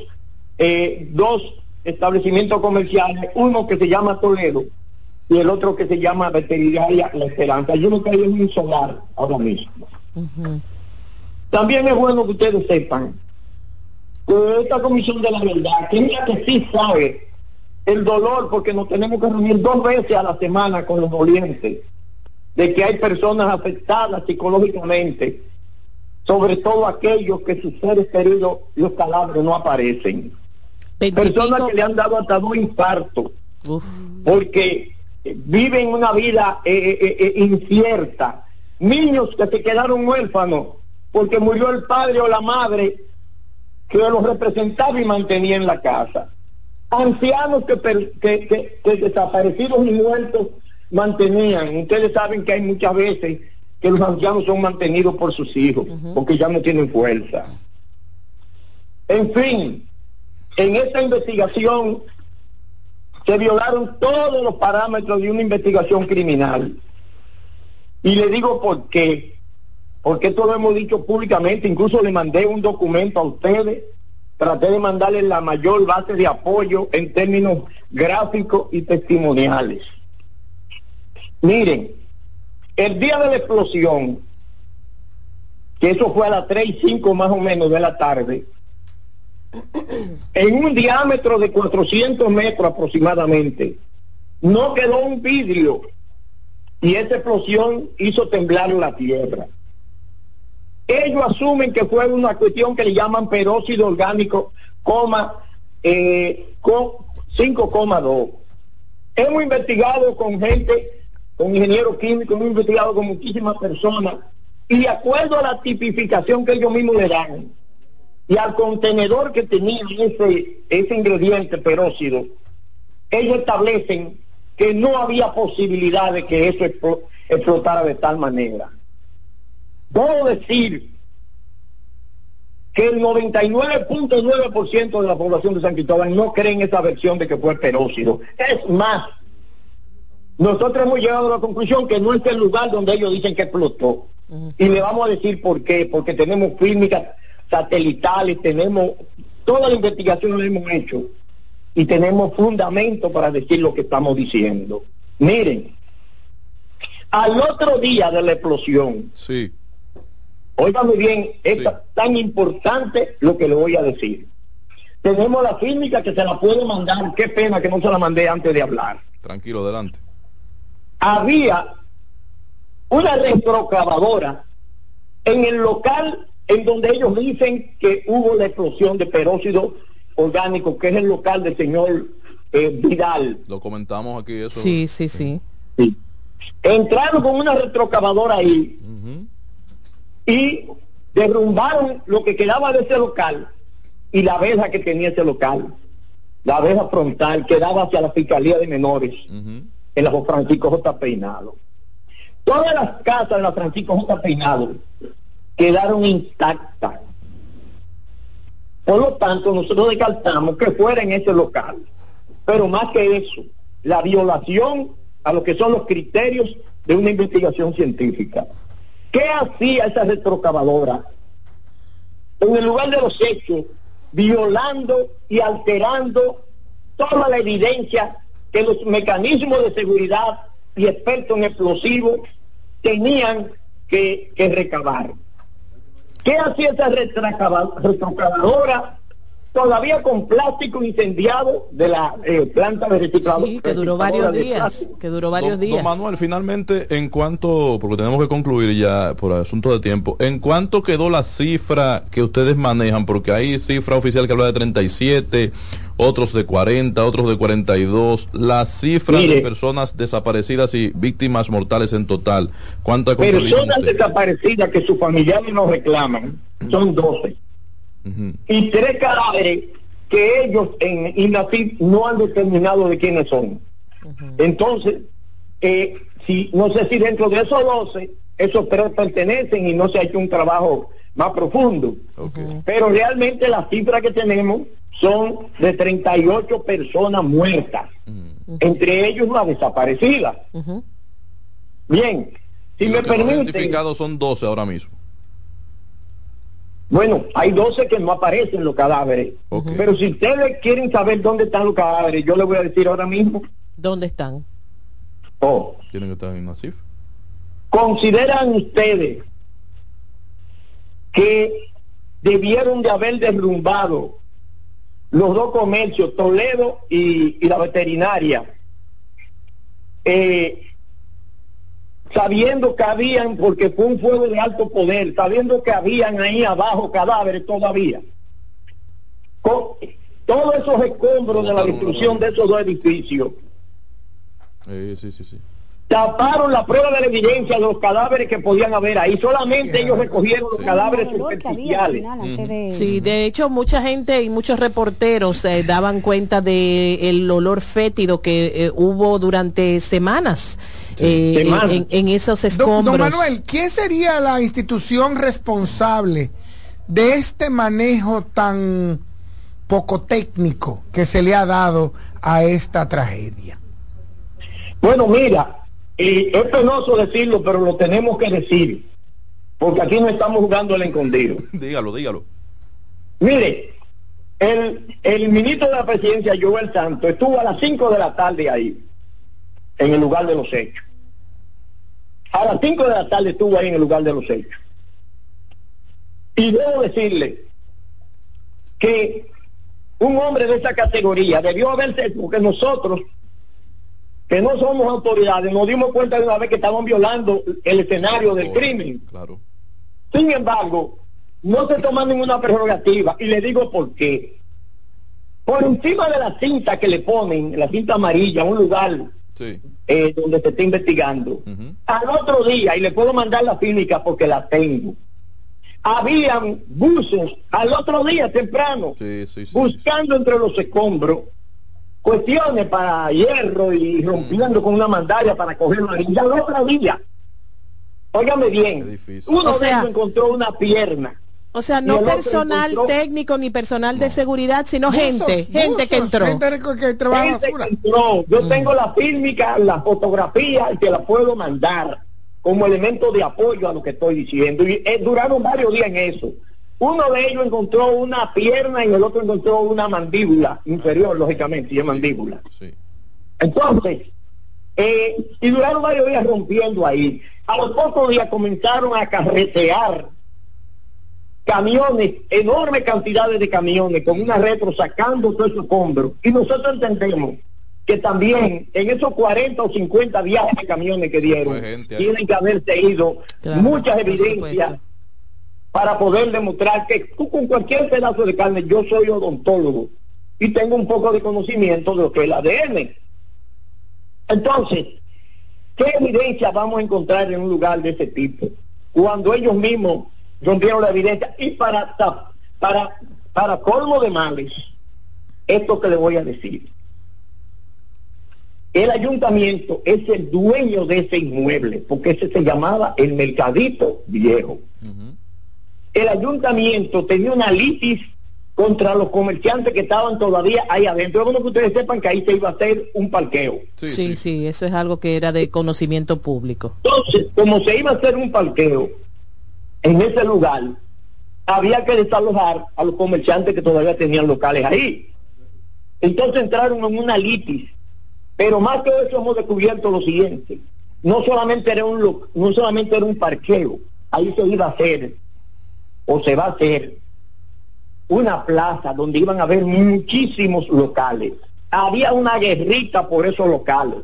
eh, dos establecimientos comerciales, uno que se llama Toledo y el otro que se llama Veterinaria La Esperanza. Yo no creo en un solar ahora mismo. También es bueno que ustedes sepan que esta comisión de la verdad, que es la que sí sabe el dolor, porque nos tenemos que reunir dos veces a la semana con los dolientes, de que hay personas afectadas psicológicamente, sobre todo aquellos que sus seres queridos, los calabres, no aparecen. Personas que le han dado hasta dos infartos, porque viven una vida eh, eh, eh, incierta. Niños que se quedaron huérfanos porque murió el padre o la madre que los representaba y mantenía en la casa. Ancianos que, que, desaparecidos y muertos mantenían. Ustedes saben que hay muchas veces que los ancianos son mantenidos por sus hijos, porque ya no tienen fuerza. En fin, en esta investigación se violaron todos los parámetros de una investigación criminal. Y le digo por qué porque esto lo hemos dicho públicamente, incluso le mandé un documento a ustedes, traté de mandarle la mayor base de apoyo en términos gráficos y testimoniales. Miren, el día de la explosión, que eso fue a las 3 y 5 más o menos de la tarde, en un diámetro de 400 metros aproximadamente, no quedó un vidrio y esa explosión hizo temblar la tierra. Ellos asumen que fue una cuestión que le llaman peróxido orgánico, coma, eh, 5,2. Hemos investigado con gente, con ingenieros químicos, hemos investigado con muchísimas personas, y de acuerdo a la tipificación que ellos mismos le dan, y al contenedor que tenía ese, ese ingrediente peróxido, ellos establecen que no había posibilidad de que eso explotara de tal manera. Puedo decir que el 99.9% de la población de San Cristóbal no cree en esa versión de que fue peróxido. Es más, nosotros hemos llegado a la conclusión que no es el lugar donde ellos dicen que explotó. Y le vamos a decir por qué, porque tenemos fílmicas satelitales, tenemos toda la investigación lo hemos hecho y tenemos fundamento para decir lo que estamos diciendo. Miren, al otro día de la explosión, sí. muy bien, es tan importante lo que le voy a decir. Tenemos la fílmica que se la puedo mandar, qué pena que no se la mandé antes de hablar. Tranquilo, adelante. Había una retrocavadora en el local en donde ellos dicen que hubo la explosión de peróxido orgánico, que es el local del señor eh, Vidal. Lo comentamos aquí eso. Sí, sí, sí. Entraron con una retrocavadora ahí y derrumbaron lo que quedaba de ese local y la abeja que tenía ese local. La abeja frontal quedaba hacia la Fiscalía de Menores en la Francisco J. Peinado. Todas las casas de la Francisco J. Peinado quedaron intactas. Por lo tanto, nosotros descartamos que fuera en ese local. Pero más que eso, la violación a lo que son los criterios de una investigación científica. ¿Qué hacía esa retrocavadora? En el lugar de los hechos, violando y alterando toda la evidencia que los mecanismos de seguridad y expertos en explosivos tenían que, que recabar. ¿Qué hacía esa retrocavadora todavía con plástico incendiado de la eh, planta de reciclado. Sí, que duró varios días, que duró varios días. Manuel, finalmente, en cuanto, porque tenemos que concluir ya por asunto de tiempo, ¿en cuánto quedó la cifra que ustedes manejan? Porque hay cifra oficial que habla de 37, otros de 40, otros de 42. La cifra de personas desaparecidas y víctimas mortales en total, ¿cuántas Personas desaparecidas que sus familiares nos reclaman son 12 y tres cadáveres que ellos en INACID no han determinado de quiénes son. Entonces, eh, si no sé si dentro de esos 12, esos tres pertenecen y no se ha hecho un trabajo más profundo. Pero realmente las cifras que tenemos son de 38 personas muertas, entre ellos una desaparecida. Bien, si me permite... identificados son 12 ahora mismo. Bueno, hay 12 que no aparecen los cadáveres. Pero si ustedes quieren saber dónde están los cadáveres, yo les voy a decir ahora mismo. ¿Dónde están? Oh. Tienen que estar en Nasif. ¿Consideran ustedes que debieron de haber derrumbado los dos comercios, Toledo y, la veterinaria, eh, sabiendo que habían, porque fue un fuego de alto poder, sabiendo que habían ahí abajo cadáveres todavía. Con todos esos escombros de la destrucción de esos dos edificios. Sí, sí, sí, sí. Taparon la prueba de la evidencia de los cadáveres que podían haber ahí. Solamente ellos recogieron los cadáveres superficiales. Sí, de hecho mucha gente y muchos reporteros eh, daban cuenta de el olor fétido que eh, hubo durante semanas eh, en, esos escombros. Don, Manuel, ¿quién sería la institución responsable de este manejo tan poco técnico que se le ha dado a esta tragedia? Bueno, mira, es penoso decirlo, pero lo tenemos que decir, porque aquí no estamos jugando el escondido. dígalo, dígalo. Mire, el, el ministro de la presidencia, Joel Santos, estuvo a las 5 de la tarde ahí en el lugar de los hechos. A las 5 de la tarde estuvo ahí en el lugar de los hechos. Y debo decirle que un hombre de esa categoría debió haberse, porque nosotros, que no somos autoridades, nos dimos cuenta de una vez que estaban violando el escenario del crimen. Claro. Sin embargo, no se toma ninguna prerrogativa, y le digo por qué. Por encima de la cinta que le ponen, la cinta amarilla, un lugar eh, donde se está investigando. Al otro día, y le puedo mandar la clínica porque la tengo, habían buzos al otro día temprano, buscando entre los escombros cuestiones para hierro y rompiendo con una mandaria para coger la Y al otro día, óigame bien, uno de ellos encontró una pierna. O sea, no personal técnico ni personal de seguridad, sino gente, gente que entró. Gente que trabaja Yo mm. tengo la fílmica, la fotografía y te la puedo mandar como elemento de apoyo a lo que estoy diciendo. Y eh, duraron varios días en eso. Uno de ellos encontró una pierna y el otro encontró una mandíbula inferior, lógicamente, y es mandíbula. Entonces, eh, y duraron varios días rompiendo ahí. A los pocos días comenzaron a carretear camiones, enormes cantidades de camiones con una retro sacando todo ese hombros. Y nosotros entendemos que también en esos 40 o 50 viajes de camiones que dieron, tienen que haberse ido muchas evidencias para poder demostrar que tú con cualquier pedazo de carne, yo soy odontólogo y tengo un poco de conocimiento de lo que es el ADN. Entonces, ¿qué evidencia vamos a encontrar en un lugar de ese tipo? Cuando ellos mismos rompieron la evidencia y para, para, para colmo de males, esto que le voy a decir. El ayuntamiento es el dueño de ese inmueble, porque ese se llamaba el Mercadito Viejo. El ayuntamiento tenía una litis contra los comerciantes que estaban todavía ahí adentro. Es bueno que ustedes sepan que ahí se iba a hacer un parqueo. Sí sí, eso es algo que era de conocimiento público. Entonces, como se iba a hacer un parqueo en ese lugar, había que desalojar a los comerciantes que todavía tenían locales ahí. Entonces entraron en una litis. Pero más que eso hemos descubierto lo siguiente. No solamente era un, no solamente era un parqueo, ahí se iba a hacer o se va a hacer una plaza donde iban a haber muchísimos locales. Había una guerrita por esos locales.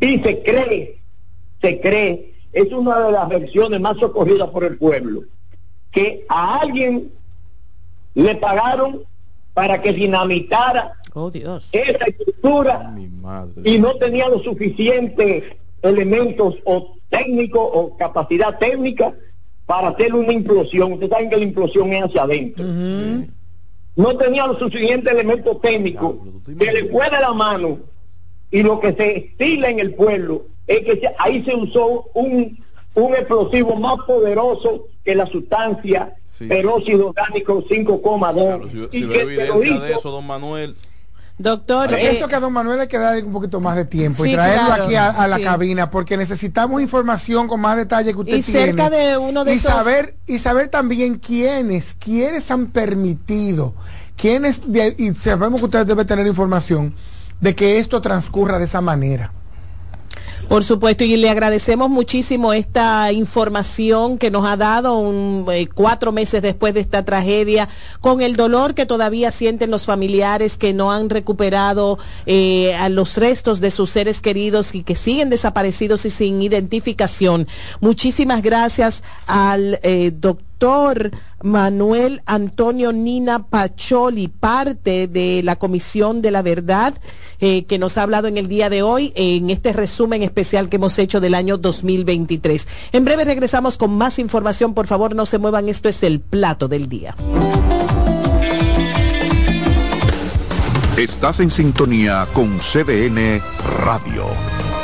Y se cree, se cree, es una de las versiones más socorridas por el pueblo, que a alguien le pagaron para que dinamitara oh, esa estructura y no tenía los suficientes elementos o técnicos o capacidad técnica para hacer una implosión. Ustedes saben que la implosión es hacia adentro. No tenía los suficientes elementos técnicos que le fue de la mano y lo que se estila en el pueblo es que ahí se usó un, un explosivo más poderoso que la sustancia peróxido orgánico 5,2 y que de eso, don Manuel Doctor, eh, eso que a don Manuel hay que darle un poquito más de tiempo y traerlo aquí a, la cabina porque necesitamos información con más detalle que usted y cerca de uno de y saber y saber también quiénes quiénes han permitido quiénes y sabemos que usted debe tener información de que esto transcurra de esa manera. Por supuesto, y le agradecemos muchísimo esta información que nos ha dado un, eh, cuatro meses después de esta tragedia, con el dolor que todavía sienten los familiares que no han recuperado eh, a los restos de sus seres queridos y que siguen desaparecidos y sin identificación. Muchísimas gracias al eh, doctor doctor Manuel Antonio Nina Pacholi, parte de la Comisión de la Verdad, eh, que nos ha hablado en el día de hoy en este resumen especial que hemos hecho del año 2023. En breve regresamos con más información. Por favor, no se muevan. Esto es el plato del día. Estás en sintonía con CDN Radio.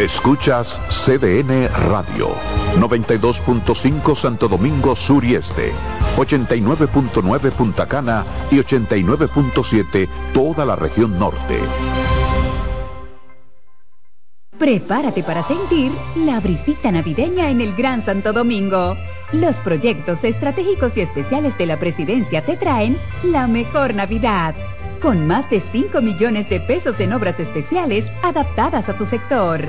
Escuchas CDN Radio. 92.5 Santo Domingo Sur y Este. 89.9 Punta Cana y 89.7 toda la región norte. Prepárate para sentir la brisita navideña en el Gran Santo Domingo. Los proyectos estratégicos y especiales de la presidencia te traen la mejor Navidad, con más de 5 millones de pesos en obras especiales adaptadas a tu sector.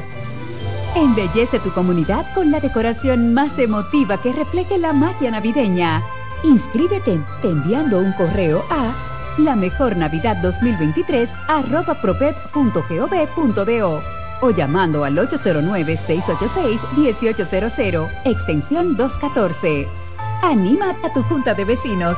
Embellece tu comunidad con la decoración más emotiva que refleje la magia navideña. Inscríbete enviando un correo a la mejor navidad 2023 arroba o llamando al 809-686-1800, extensión 214. Anima a tu junta de vecinos.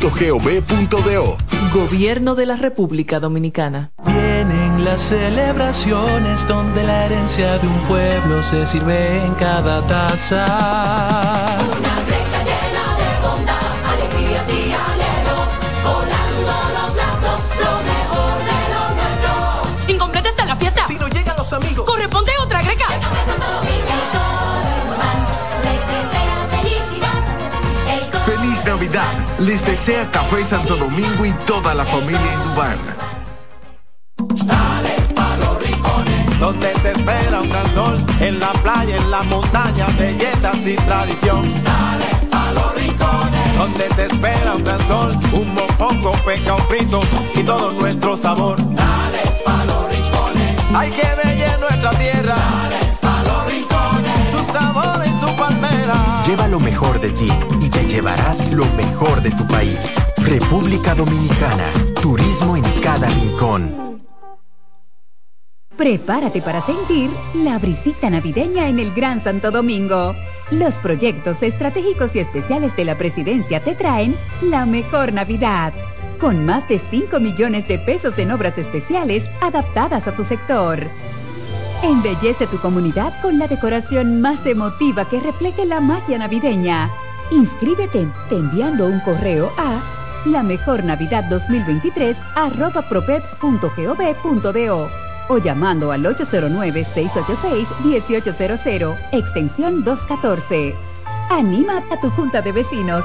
gov.do. Gobierno de la República Dominicana. Vienen las celebraciones donde la herencia de un pueblo se sirve en cada taza. Les desea Café Santo Domingo y toda la familia Indubán. Dale pa los rincones, donde te espera un gran sol, en la playa, en la montaña, belletas y tradición. Dale pa los rincones, donde te espera un gran sol, un mopongo, peca, un frito y todo nuestro sabor. Dale pa los rincones, hay que ver Lleva lo mejor de ti llevarás lo mejor de tu país. República Dominicana, turismo en cada rincón. Prepárate para sentir la brisita navideña en el Gran Santo Domingo. Los proyectos estratégicos y especiales de la presidencia te traen la mejor Navidad, con más de 5 millones de pesos en obras especiales adaptadas a tu sector. Embellece tu comunidad con la decoración más emotiva que refleje la magia navideña Inscríbete enviando un correo a la mejor Navidad 2023 arroba propep.gov.do o llamando al 809-686-1800, extensión 214. Anima a tu junta de vecinos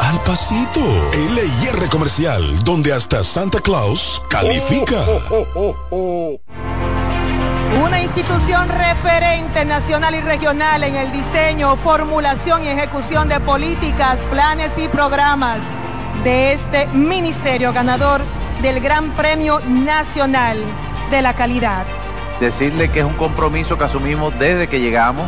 al pasito. LIR Comercial, donde hasta Santa Claus califica. Una institución referente nacional y regional en el diseño, formulación y ejecución de políticas, planes y programas de este ministerio ganador del Gran Premio Nacional de la Calidad. Decirle que es un compromiso que asumimos desde que llegamos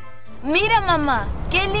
Mira, mamá, qué lindo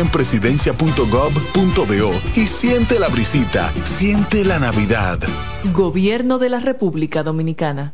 en presidencia.gov.do y siente la brisita, siente la Navidad. Gobierno de la República Dominicana.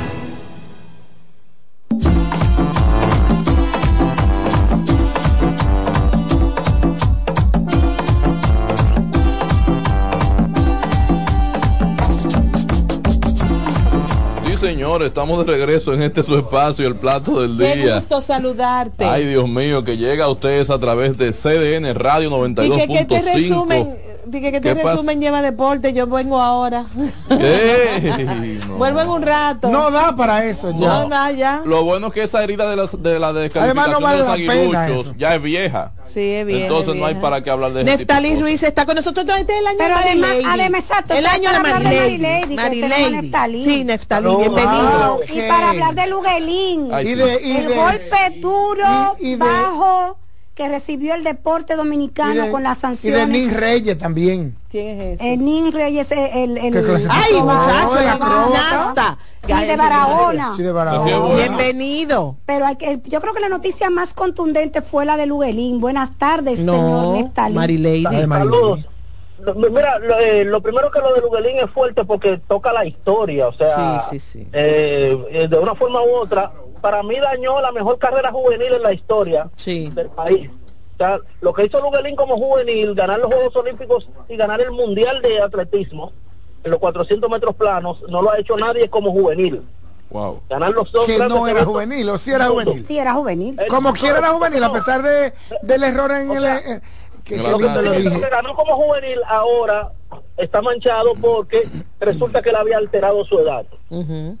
Señores, estamos de regreso en este su espacio, el plato del día. Qué gusto saludarte. Ay, Dios mío, que llega a ustedes a través de CDN Radio 92.5. ¿Y que, te resumen? Dije que te resumen lleva deporte, yo vengo ahora. Vuelvo en un rato. No da para eso ya. No da ya. Lo bueno es que esa herida de, los, de la descalificación no vale de los aguiluchos ya es vieja. Sí, es vieja. Entonces no hay para qué hablar de Neftalí Ruiz está con nosotros este el año Pero de además, además, exacto, el año de Marilady. Marilady. Sí, Neftalí, bienvenido. Y para hablar de Luguelín. y de, y el golpe duro, bajo que recibió el deporte dominicano con las sanciones. Y de Nin Reyes también. ¿Quién es ese? El Nin Reyes, el... el, el ¡Ay, muchacho! La gimnasta. Sí, de Barahona. Sí, de Barahona. Bienvenido. Pero hay que, yo creo que la noticia más contundente fue la de Luguelín. Buenas tardes, no, señor Neftalí. Marilady. Saludos. Mira, lo, eh, lo, primero que lo de Luguelín es fuerte porque toca la historia, o sea, sí, sí, sí. Eh, de una forma u otra, para mí dañó la mejor carrera juvenil en la historia del país. O sea, lo que hizo Luguelín como juvenil, ganar los Juegos Olímpicos y ganar el Mundial de Atletismo en los 400 metros planos, no lo ha hecho nadie como juvenil. Wow. Ganar los dos que no era juvenil, o si era juvenil. Sí, era juvenil. Como quiera era juvenil, a pesar de, del error en el... Eh, que, lo que, lo dije. que ganó como juvenil ahora está manchado porque resulta que él había alterado su edad. Uh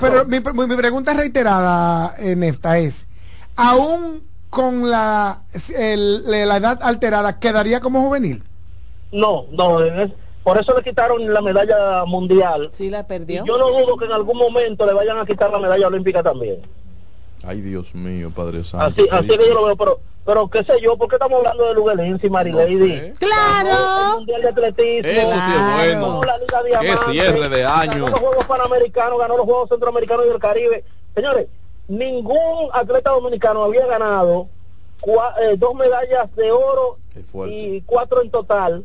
pero, mi, pregunta reiterada, en esta es, ¿aún con la, la edad alterada quedaría como juvenil? No, no, por eso le quitaron la medalla mundial. Sí, la perdió. yo no dudo que en algún momento le vayan a quitar la medalla olímpica también. Ay, Dios mío, Padre Santo. Así, así que yo lo veo, pero, pero qué sé yo, ¿por qué estamos hablando de Luguelín y Marilady? ¡Claro! El Mundial de Atletismo. Eso sí es bueno. La Liga Diamante, qué cierre de año. Ganó los Juegos Panamericanos, ganó los Juegos Centroamericanos y del Caribe. Señores, ningún atleta dominicano había ganado eh, dos medallas de oro y cuatro en total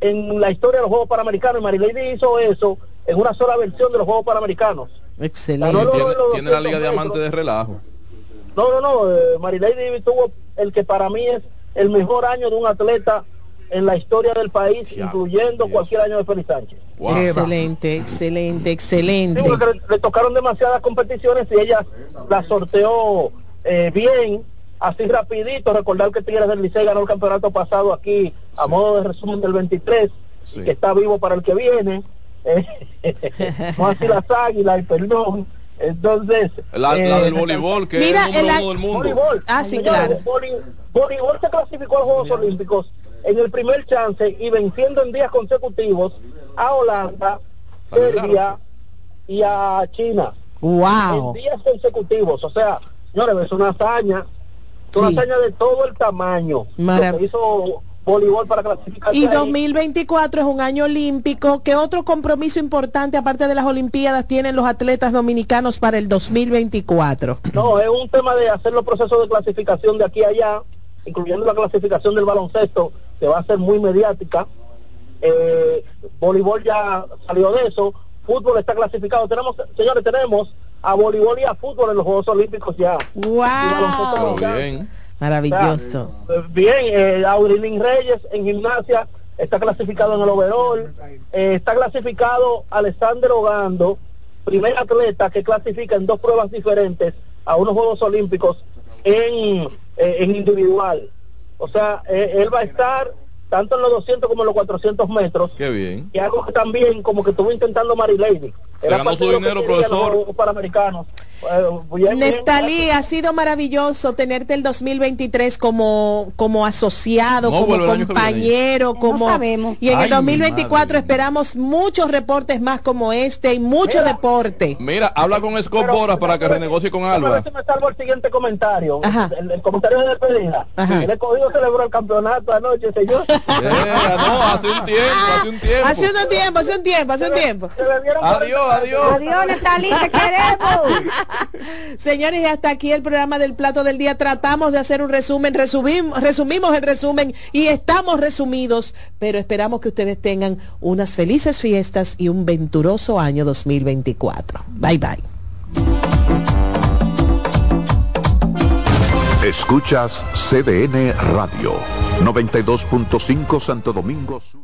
en la historia de los Juegos Panamericanos. Y Marilady hizo eso en una sola versión de los Juegos Panamericanos. Excelente. tiene, la Liga Diamante de relajo. No, no, no. Eh, Marilady tuvo el que para mí es el mejor año de un atleta en la historia del país, incluyendo cualquier año de Félix Sánchez. Excelente, excelente, excelente. le, tocaron demasiadas competiciones y ella la sorteó eh, bien, así rapidito. Recordar que Tigres del Licey ganó el campeonato pasado aquí a modo de resumen del 23 y que está vivo para el que viene. no así las águilas, y perdón. Entonces, la, eh, del voleibol, que mira, es el número del mundo. Voleibol, ah, sí, claro. Voleibol se clasificó a los Juegos Olímpicos en el primer chance y venciendo en días consecutivos a Holanda, Serbia y a China. Wow. En días consecutivos. O sea, señores, es una hazaña. Una hazaña de todo el tamaño. hizo voleibol para clasificar. Y 2024 es un año olímpico. ¿Qué otro compromiso importante, aparte de las Olimpiadas, tienen los atletas dominicanos para el 2024? No, es un tema de hacer los procesos de clasificación de aquí a allá, incluyendo la clasificación del baloncesto, que va a ser muy mediática. Eh, voleibol ya salió de eso. Fútbol está clasificado. Tenemos, señores, tenemos a voleibol y a fútbol en los Juegos Olímpicos ya. ¡Wow! Bien. Maravilloso. bien, eh, Aurilín Reyes en gimnasia está clasificado en el overall. Eh, está clasificado Alexander Ogando, primer atleta que clasifica en dos pruebas diferentes a unos Juegos Olímpicos en, eh, en individual. O sea, eh, él va a estar tanto en los 200 como en los 400 metros. Qué bien. Y algo que también como que estuvo intentando Mary Lady. Se ganó su dinero, profesor. Panamericanos. Neftalí, ha sido maravilloso tenerte el 2023 como, como asociado, como compañero, como... sabemos. Y en el 2024 esperamos muchos reportes más como este y mucho deporte. Mira, habla con Scott Boras para que renegocie con Alba. me salvo el siguiente comentario. El, comentario de despedida. El escogido celebró el campeonato anoche, señor. no, hace un tiempo, hace un tiempo. Hace un tiempo, hace un tiempo, hace un tiempo. Adiós, adiós. Adiós, Neftalí, te queremos. Señores, y hasta aquí el programa del plato del día. Tratamos de hacer un resumen, resumimos, resumimos el resumen y estamos resumidos, pero esperamos que ustedes tengan unas felices fiestas y un venturoso año 2024. Bye bye. Escuchas CDN Radio, 92.5 Santo Domingo Sur.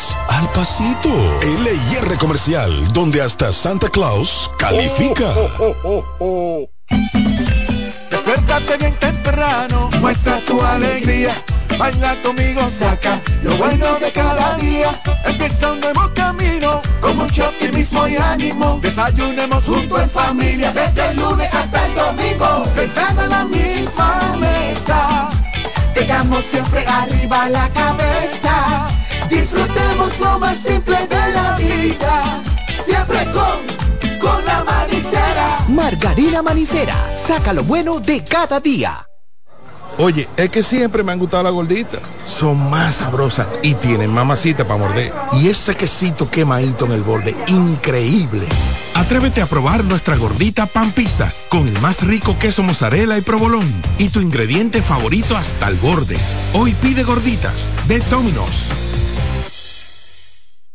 al pasito. LIR Comercial, donde hasta Santa Claus califica. Oh, bien temprano, muestra tu alegría. Baila conmigo, saca lo bueno de cada día. Empieza un nuevo camino, con mucho optimismo y ánimo. Desayunemos junto en familia, desde el lunes hasta el domingo. Sentado en la misma mesa, tengamos siempre arriba la cabeza Disfrutemos lo más simple de la vida. Siempre con, con la manicera. Margarina Manicera. Saca lo bueno de cada día. Oye, es que siempre me han gustado las gorditas. Son más sabrosas y tienen mamacita para morder. Y ese quesito quemadito en el borde, increíble. Atrévete a probar nuestra gordita pan pizza con el más rico queso mozzarella y provolón y tu ingrediente favorito hasta el borde. Hoy pide gorditas de Domino's.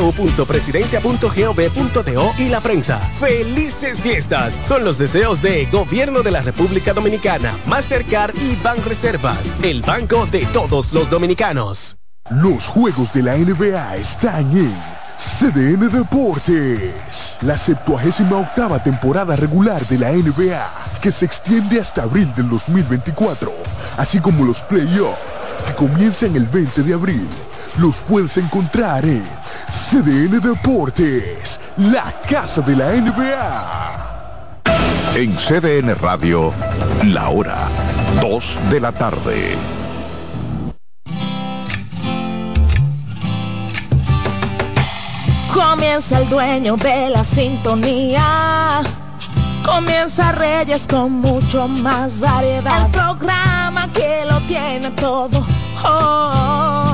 www.presidencia.gov.do y la prensa. ¡Felices fiestas! Son los deseos de Gobierno de la República Dominicana, Mastercard y Banreservas, el banco de todos los dominicanos. Los juegos de la NBA están en CDN Deportes, la 78 octava temporada regular de la NBA, que se extiende hasta abril del 2024, así como los playoffs, que comienzan el 20 de abril. Los puedes encontrar en CDN Deportes, la casa de la NBA. En CDN Radio, la hora 2 de la tarde. Comienza el dueño de la sintonía. Comienza Reyes con mucho más variedad. El programa que lo tiene todo. Oh.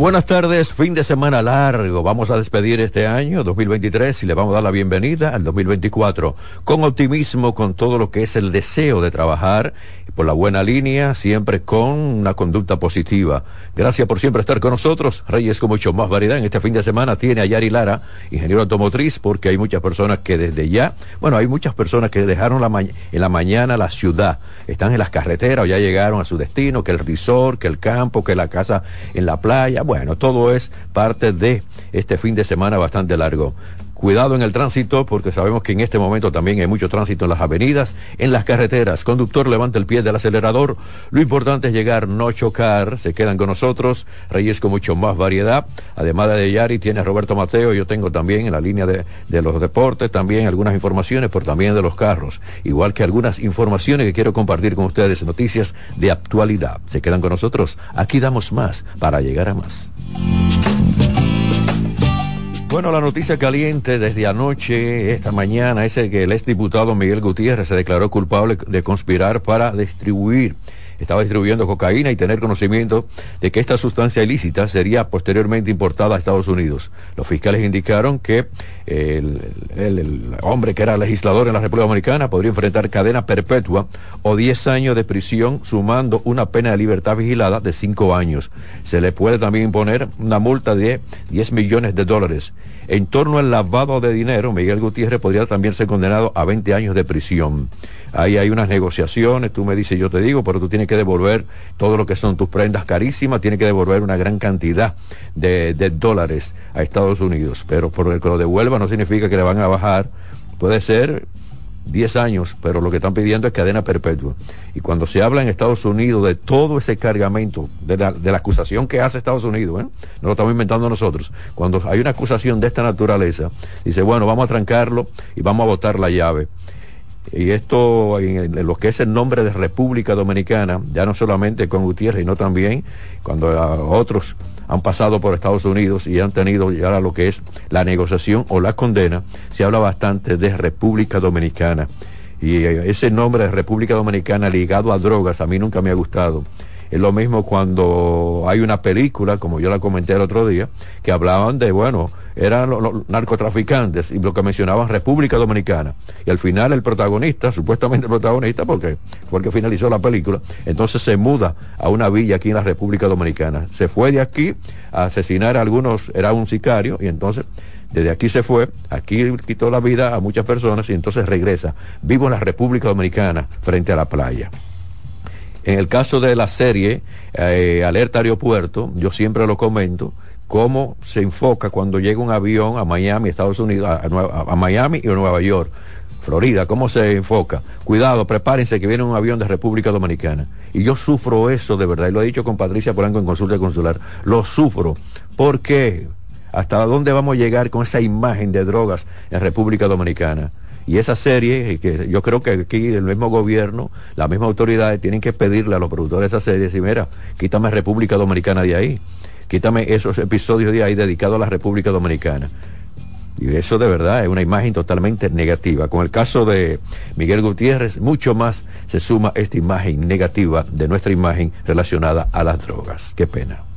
Buenas tardes, fin de semana largo. Vamos a despedir este año 2023 y le vamos a dar la bienvenida al 2024 con optimismo, con todo lo que es el deseo de trabajar por la buena línea, siempre con una conducta positiva. Gracias por siempre estar con nosotros. Reyes con mucho más variedad. En este fin de semana tiene a Yari Lara, ingeniero automotriz, porque hay muchas personas que desde ya, bueno, hay muchas personas que dejaron la en la mañana la ciudad, están en las carreteras o ya llegaron a su destino, que el resort, que el campo, que la casa en la playa. Bueno, todo es parte de este fin de semana bastante largo. Cuidado en el tránsito porque sabemos que en este momento también hay mucho tránsito en las avenidas, en las carreteras. Conductor, levanta el pie del acelerador. Lo importante es llegar, no chocar. Se quedan con nosotros. Reyes con mucho más variedad. Además de Yari, tiene a Roberto Mateo. Yo tengo también en la línea de, de los deportes también algunas informaciones, pero también de los carros. Igual que algunas informaciones que quiero compartir con ustedes, noticias de actualidad. Se quedan con nosotros. Aquí damos más para llegar a más. Bueno, la noticia caliente desde anoche, esta mañana, es que el exdiputado Miguel Gutiérrez se declaró culpable de conspirar para distribuir estaba distribuyendo cocaína y tener conocimiento de que esta sustancia ilícita sería posteriormente importada a Estados Unidos. Los fiscales indicaron que el, hombre que era legislador en la República Dominicana podría enfrentar cadena perpetua o 10 años de prisión sumando una pena de libertad vigilada de 5 años. Se le puede también imponer una multa de 10 millones de dólares. En torno al lavado de dinero, Miguel Gutiérrez podría también ser condenado a 20 años de prisión. Ahí hay unas negociaciones, tú me dices, yo te digo, pero tú tienes que devolver todo lo que son tus prendas carísimas, tienes que devolver una gran cantidad de, dólares a Estados Unidos. Pero por el que lo devuelva no significa que le van a bajar. Puede ser 10 años, pero lo que están pidiendo es cadena perpetua. Y cuando se habla en Estados Unidos de todo ese cargamento, de la, de la acusación que hace Estados Unidos, no lo estamos inventando nosotros, cuando hay una acusación de esta naturaleza, dice, bueno, vamos a trancarlo y vamos a botar la llave y esto en, lo que es el nombre de República Dominicana, ya no solamente con Gutiérrez, sino también cuando otros han pasado por Estados Unidos y han tenido ya lo que es la negociación o la condena, se habla bastante de República Dominicana. Y ese nombre de República Dominicana ligado a drogas a mí nunca me ha gustado. Es lo mismo cuando hay una película, como yo la comenté el otro día, que hablaban de, bueno, eran los, narcotraficantes y lo que mencionaban República Dominicana. Y al final el protagonista, supuestamente el protagonista, porque fue el que finalizó la película, entonces se muda a una villa aquí en la República Dominicana. Se fue de aquí a asesinar a algunos, era un sicario, y entonces desde aquí se fue, aquí quitó la vida a muchas personas y entonces regresa. Vivo en la República Dominicana frente a la playa. En el caso de la serie eh, Alerta Aeropuerto, yo siempre lo comento, cómo se enfoca cuando llega un avión a Miami, Estados Unidos, a, Miami y a Nueva York. Florida, ¿cómo se enfoca? Cuidado, prepárense que viene un avión de República Dominicana. Y yo sufro eso de verdad, y lo he dicho con Patricia Polanco en consulta consular. Lo sufro. ¿Por qué? ¿Hasta dónde vamos a llegar con esa imagen de drogas en República Dominicana? Y esa serie, que yo creo que aquí el mismo gobierno, las mismas autoridades tienen que pedirle a los productores de esa serie, decir, mira, quítame República Dominicana de ahí, quítame esos episodios de ahí dedicados a la República Dominicana. Y eso de verdad es una imagen totalmente negativa. Con el caso de Miguel Gutiérrez, mucho más se suma esta imagen negativa de nuestra imagen relacionada a las drogas. Qué pena.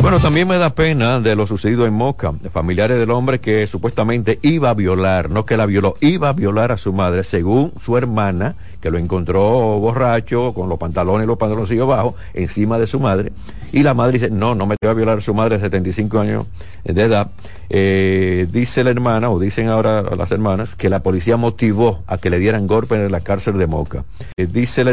Bueno, también me da pena de lo sucedido en Moca, familiares del hombre que supuestamente iba a violar, no que la violó, iba a violar a su madre, según su hermana, que lo encontró borracho, con los pantalones y los pantaloncillos bajos, encima de su madre. Y la madre dice, no, no me te va a violar a su madre de 75 años de edad. Eh, dice la hermana, o dicen ahora las hermanas, que la policía motivó a que le dieran golpe en la cárcel de Moca. Eh, dice la